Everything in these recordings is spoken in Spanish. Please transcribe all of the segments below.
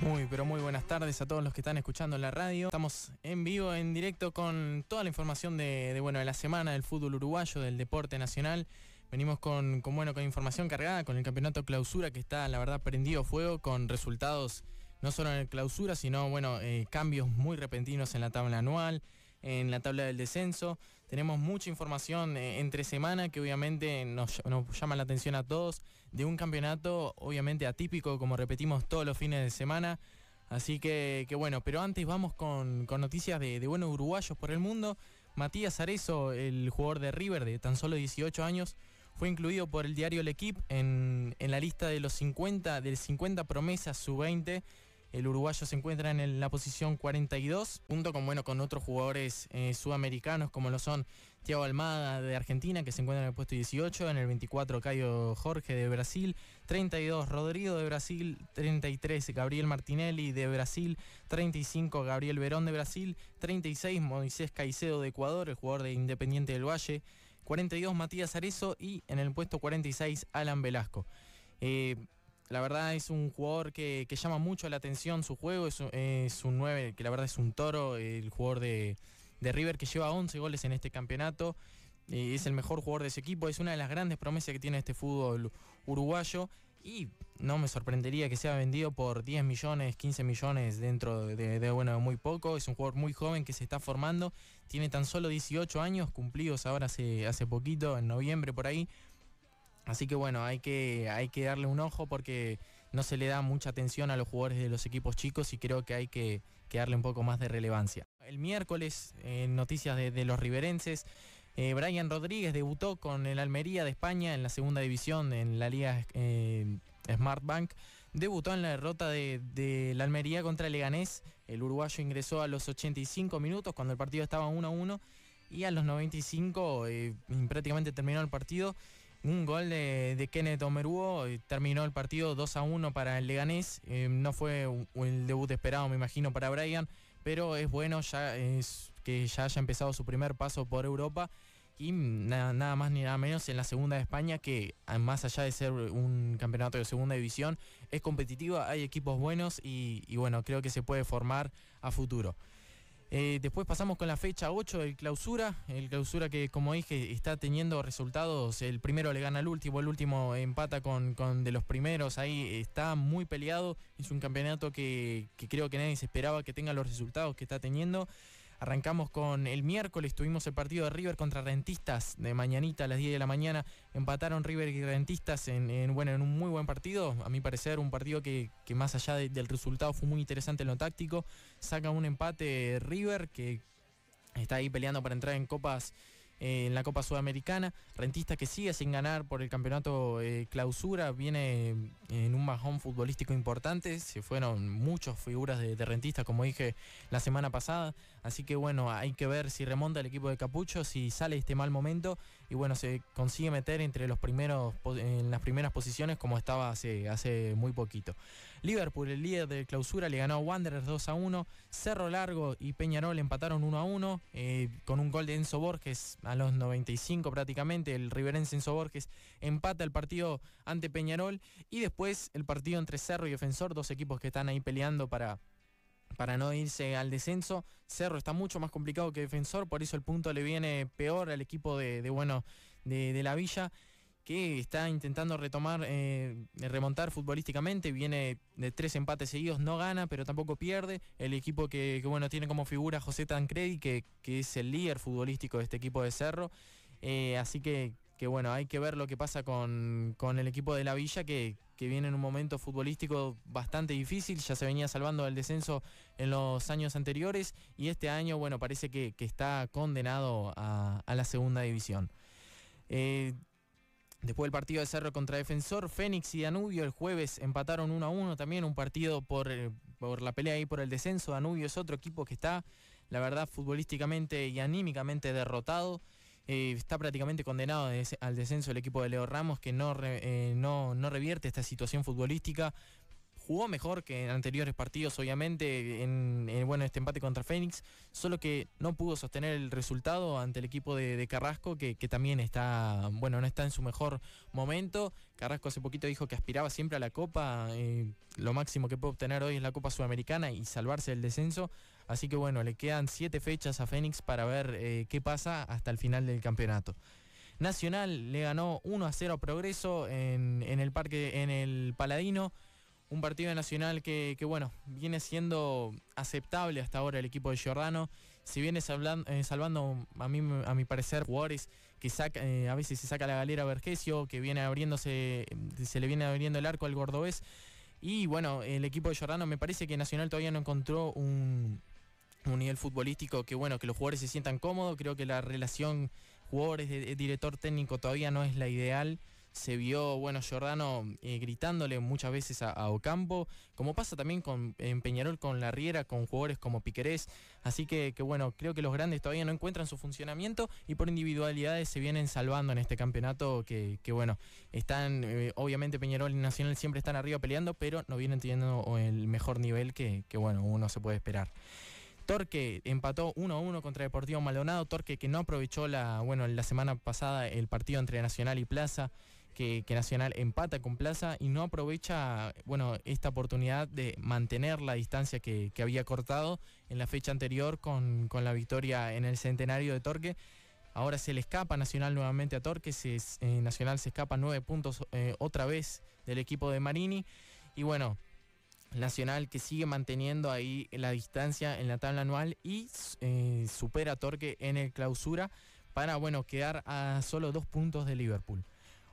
Muy, pero muy buenas tardes a todos los que están escuchando en la radio. Estamos en vivo, en directo con toda la información de, bueno, de la semana del fútbol uruguayo, del deporte nacional. Venimos con, bueno, con información cargada, con el campeonato clausura que está, la verdad, prendido fuego, con resultados no solo en el clausura, sino, bueno, eh, cambios muy repentinos en la tabla anual en la tabla del descenso. Tenemos mucha información eh, entre semana que obviamente nos, llama la atención a todos de un campeonato obviamente atípico como repetimos todos los fines de semana. Así que, bueno, pero antes vamos con, noticias de, buenos uruguayos por el mundo. Matías Arezo, el jugador de River de tan solo 18 años, fue incluido por el diario El en, en la lista de los 50, del 50 promesas sub-20 el uruguayo se encuentra en la posición 42, junto con, bueno, con otros jugadores eh, sudamericanos como lo son Thiago Almada de Argentina, que se encuentra en el puesto 18, en el 24 Caio Jorge de Brasil, 32 Rodrigo de Brasil, 33 Gabriel Martinelli de Brasil, 35 Gabriel Verón de Brasil, 36 Moisés Caicedo de Ecuador, el jugador de Independiente del Valle, 42 Matías Arezo y en el puesto 46 Alan Velasco. Eh, la verdad es un jugador que, llama mucho la atención su juego, es, un 9 que la verdad es un toro, el jugador de, River que lleva 11 goles en este campeonato, eh, es el mejor jugador de ese equipo, es una de las grandes promesas que tiene este fútbol uruguayo y no me sorprendería que sea vendido por 10 millones, 15 millones dentro de, bueno, muy poco, es un jugador muy joven que se está formando, tiene tan solo 18 años cumplidos ahora hace, hace poquito, en noviembre por ahí, Así que bueno, hay que, hay que darle un ojo porque no se le da mucha atención a los jugadores de los equipos chicos y creo que hay que, darle un poco más de relevancia. El miércoles, en noticias de, los riverenses, eh, Brian Rodríguez debutó con el Almería de España en la segunda división en la liga eh, Smart Bank. Debutó en la derrota de, la Almería contra Leganés. El uruguayo ingresó a los 85 minutos cuando el partido estaba 1 a 1 y a los 95 eh, prácticamente terminó el partido un gol de, Kenneth Omeruo, terminó el partido 2 a 1 para el Leganés, eh, no fue el debut esperado me imagino para Brian, pero es bueno ya es que ya haya empezado su primer paso por Europa y nada, más ni nada menos en la segunda de España que más allá de ser un campeonato de segunda división es competitiva, hay equipos buenos y bueno creo que se puede formar a futuro. Eh, después pasamos con la fecha 8 del clausura, el clausura que como dije está teniendo resultados, el primero le gana al último, el último empata con, de los primeros, ahí está muy peleado, es un campeonato que creo que nadie se esperaba que tenga los resultados que está teniendo. Arrancamos con el miércoles, tuvimos el partido de River contra Rentistas de mañanita a las 10 de la mañana. Empataron River y Rentistas en, bueno, en un muy buen partido. A mi parecer, un partido que, más allá del resultado fue muy interesante en lo táctico. Saca un empate River que está ahí peleando para entrar en copas en la Copa Sudamericana. Rentista que sigue sin ganar por el campeonato eh, clausura, viene en un bajón futbolístico importante. Se fueron muchas figuras de, Rentista, como dije la semana pasada. Así que bueno, hay que ver si remonta el equipo de Capucho, si sale este mal momento y bueno, se consigue meter entre los primeros en las primeras posiciones como estaba hace, hace muy poquito. Liverpool, el líder de clausura, le ganó a Wanderers 2 a 1. Cerro Largo y Peñarol empataron 1 a 1 eh, con un gol de Enzo Borges a los 95 prácticamente. El riverense Enzo Borges empata el partido ante Peñarol y después el partido entre Cerro y Defensor, dos equipos que están ahí peleando para para no irse al descenso. Cerro está mucho más complicado que Defensor, por eso el punto le viene peor al equipo de, bueno de, la Villa que está intentando retomar, eh, remontar futbolísticamente, viene de tres empates seguidos, no gana, pero tampoco pierde. El equipo que, bueno tiene como figura José Tancredi, que, que, es el líder futbolístico de este equipo de Cerro. Eh, así que, que, bueno, hay que ver lo que pasa con, el equipo de la Villa, que, viene en un momento futbolístico bastante difícil, ya se venía salvando del descenso en los años anteriores y este año, bueno, parece que, está condenado a, la segunda división. Eh, Después del partido de Cerro contra Defensor, Fénix y Danubio el jueves empataron 1 a 1 también, un partido por, eh, por, la pelea ahí por el descenso. Danubio es otro equipo que está, la verdad, futbolísticamente y anímicamente derrotado. Eh, está prácticamente condenado al descenso el equipo de Leo Ramos, que no, eh, no, no revierte esta situación futbolística jugó mejor que en anteriores partidos, obviamente, en, bueno, este empate contra Fénix, solo que no pudo sostener el resultado ante el equipo de, Carrasco, que, también está, bueno, no está en su mejor momento. Carrasco hace poquito dijo que aspiraba siempre a la Copa, eh, lo máximo que puede obtener hoy es la Copa Sudamericana y salvarse del descenso. Así que bueno, le quedan siete fechas a Fénix para ver eh, qué pasa hasta el final del campeonato. Nacional le ganó 1 a 0 a Progreso en, el parque, en el Paladino. Un partido nacional que, bueno, viene siendo aceptable hasta ahora el equipo de Giordano. Si viene eh, salvando, a, mí, a mi parecer, jugadores que saca, eh, a veces se saca la galera Vergesio, que viene abriéndose, se le viene abriendo el arco al Gordobés. Y bueno, el equipo de Giordano me parece que Nacional todavía no encontró un, un nivel futbolístico que bueno, que los jugadores se sientan cómodos. Creo que la relación jugadores, de, director técnico todavía no es la ideal. Se vio, bueno, Giordano eh, gritándole muchas veces a, Ocampo, como pasa también con, en Peñarol con la Riera, con jugadores como Piquerés. Así que, bueno, creo que los grandes todavía no encuentran su funcionamiento y por individualidades se vienen salvando en este campeonato que, bueno, están, eh, obviamente Peñarol y Nacional siempre están arriba peleando, pero no vienen teniendo el mejor nivel que, que bueno, uno se puede esperar. Torque empató 1-1 contra Deportivo Maldonado. Torque que no aprovechó la, bueno, la semana pasada el partido entre Nacional y Plaza. Que, Nacional empata con Plaza y no aprovecha bueno, esta oportunidad de mantener la distancia que, había cortado en la fecha anterior con, la victoria en el centenario de Torque. Ahora se le escapa Nacional nuevamente a Torque, se, eh, Nacional se escapa nueve puntos eh, otra vez del equipo de Marini. Y bueno, Nacional que sigue manteniendo ahí la distancia en la tabla anual y eh, supera Torque en el clausura para bueno quedar a solo dos puntos de Liverpool.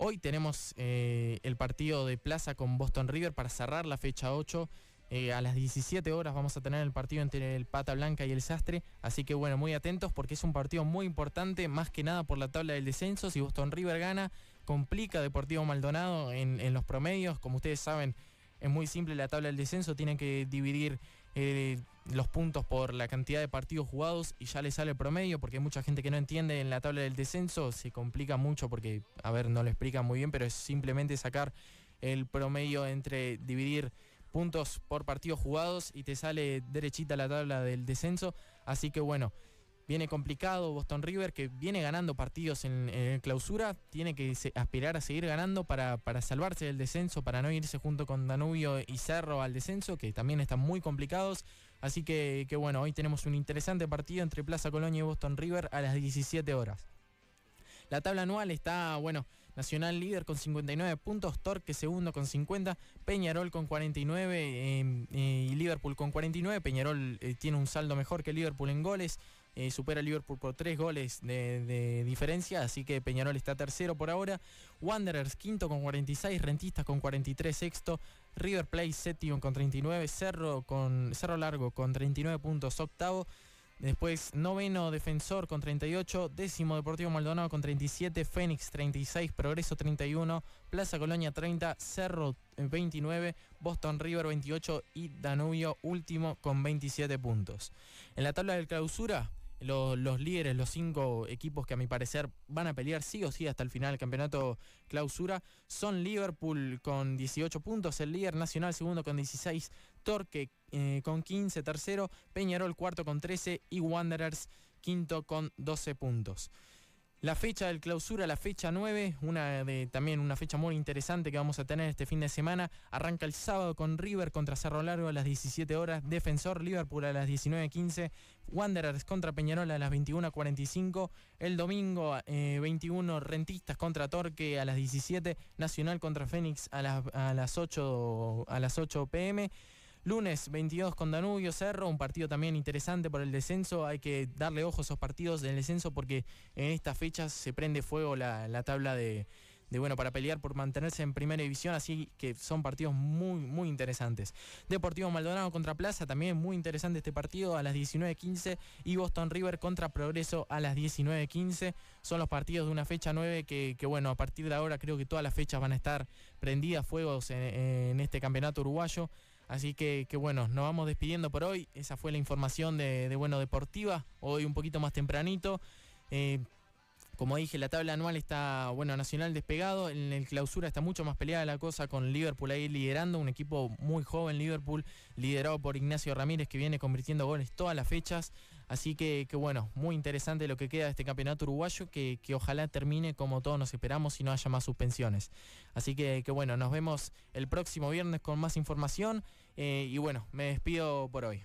Hoy tenemos eh, el partido de Plaza con Boston River para cerrar la fecha 8. Eh, a las 17 horas vamos a tener el partido entre el Pata Blanca y el Sastre. Así que bueno, muy atentos porque es un partido muy importante, más que nada por la tabla del descenso. Si Boston River gana, complica Deportivo Maldonado en, los promedios. Como ustedes saben, es muy simple la tabla del descenso, tienen que dividir eh, los puntos por la cantidad de partidos jugados y ya le sale el promedio, porque hay mucha gente que no entiende en la tabla del descenso, se complica mucho porque, a ver, no lo explican muy bien, pero es simplemente sacar el promedio entre dividir puntos por partidos jugados y te sale derechita la tabla del descenso. Así que bueno, viene complicado Boston River, que viene ganando partidos en, clausura, tiene que aspirar a seguir ganando para, para, salvarse del descenso, para no irse junto con Danubio y Cerro al descenso, que también están muy complicados. Así que, que bueno, hoy tenemos un interesante partido entre Plaza Colonia y Boston River a las 17 horas. La tabla anual está, bueno, Nacional líder con 59 puntos, Torque segundo con 50, Peñarol con 49 eh, eh, y Liverpool con 49. Peñarol eh, tiene un saldo mejor que Liverpool en goles. Supera a Liverpool por tres goles de, diferencia, así que Peñarol está tercero por ahora. Wanderers quinto con 46, Rentistas con 43 sexto, River Plate séptimo con 39, Cerro, con, Cerro Largo con 39 puntos octavo. Después noveno Defensor con 38, décimo Deportivo Maldonado con 37, Fénix 36, Progreso 31, Plaza Colonia 30, Cerro 29, Boston River 28 y Danubio último con 27 puntos. En la tabla del clausura, los, líderes, los cinco equipos que a mi parecer van a pelear sí o sí hasta el final del campeonato clausura, son Liverpool con 18 puntos, el líder nacional segundo con 16, Torque eh, con 15 tercero, Peñarol cuarto con 13 y Wanderers quinto con 12 puntos. La fecha del clausura, la fecha 9, una de, también una fecha muy interesante que vamos a tener este fin de semana. Arranca el sábado con River contra Cerro Largo a las 17 horas, Defensor Liverpool a las 19.15, Wanderers contra Peñarol a las 21.45, el domingo 21 eh, Rentistas contra Torque a las 17, Nacional contra Fénix a a las 8, a las 8 pm. Lunes 22 con Danubio Cerro, un partido también interesante por el descenso. Hay que darle ojo a esos partidos del descenso porque en estas fechas se prende fuego la, tabla de, bueno, para pelear por mantenerse en primera división, así que son partidos muy, muy interesantes. Deportivo Maldonado contra Plaza, también muy interesante este partido a las 19.15 y Boston River contra Progreso a las 19.15. Son los partidos de una fecha 9 que, bueno, a partir de ahora creo que todas las fechas van a estar prendidas fuegos en este campeonato uruguayo. Así que, bueno, nos vamos despidiendo por hoy. Esa fue la información de, bueno deportiva. Hoy un poquito más tempranito. Eh, Como dije, la tabla anual está, bueno, Nacional despegado, en el clausura está mucho más peleada la cosa con Liverpool ahí liderando, un equipo muy joven Liverpool, liderado por Ignacio Ramírez que viene convirtiendo goles todas las fechas, así que, bueno, muy interesante lo que queda de este campeonato uruguayo, que, ojalá termine como todos nos esperamos y no haya más suspensiones. Así que, bueno, nos vemos el próximo viernes con más información eh, y bueno, me despido por hoy.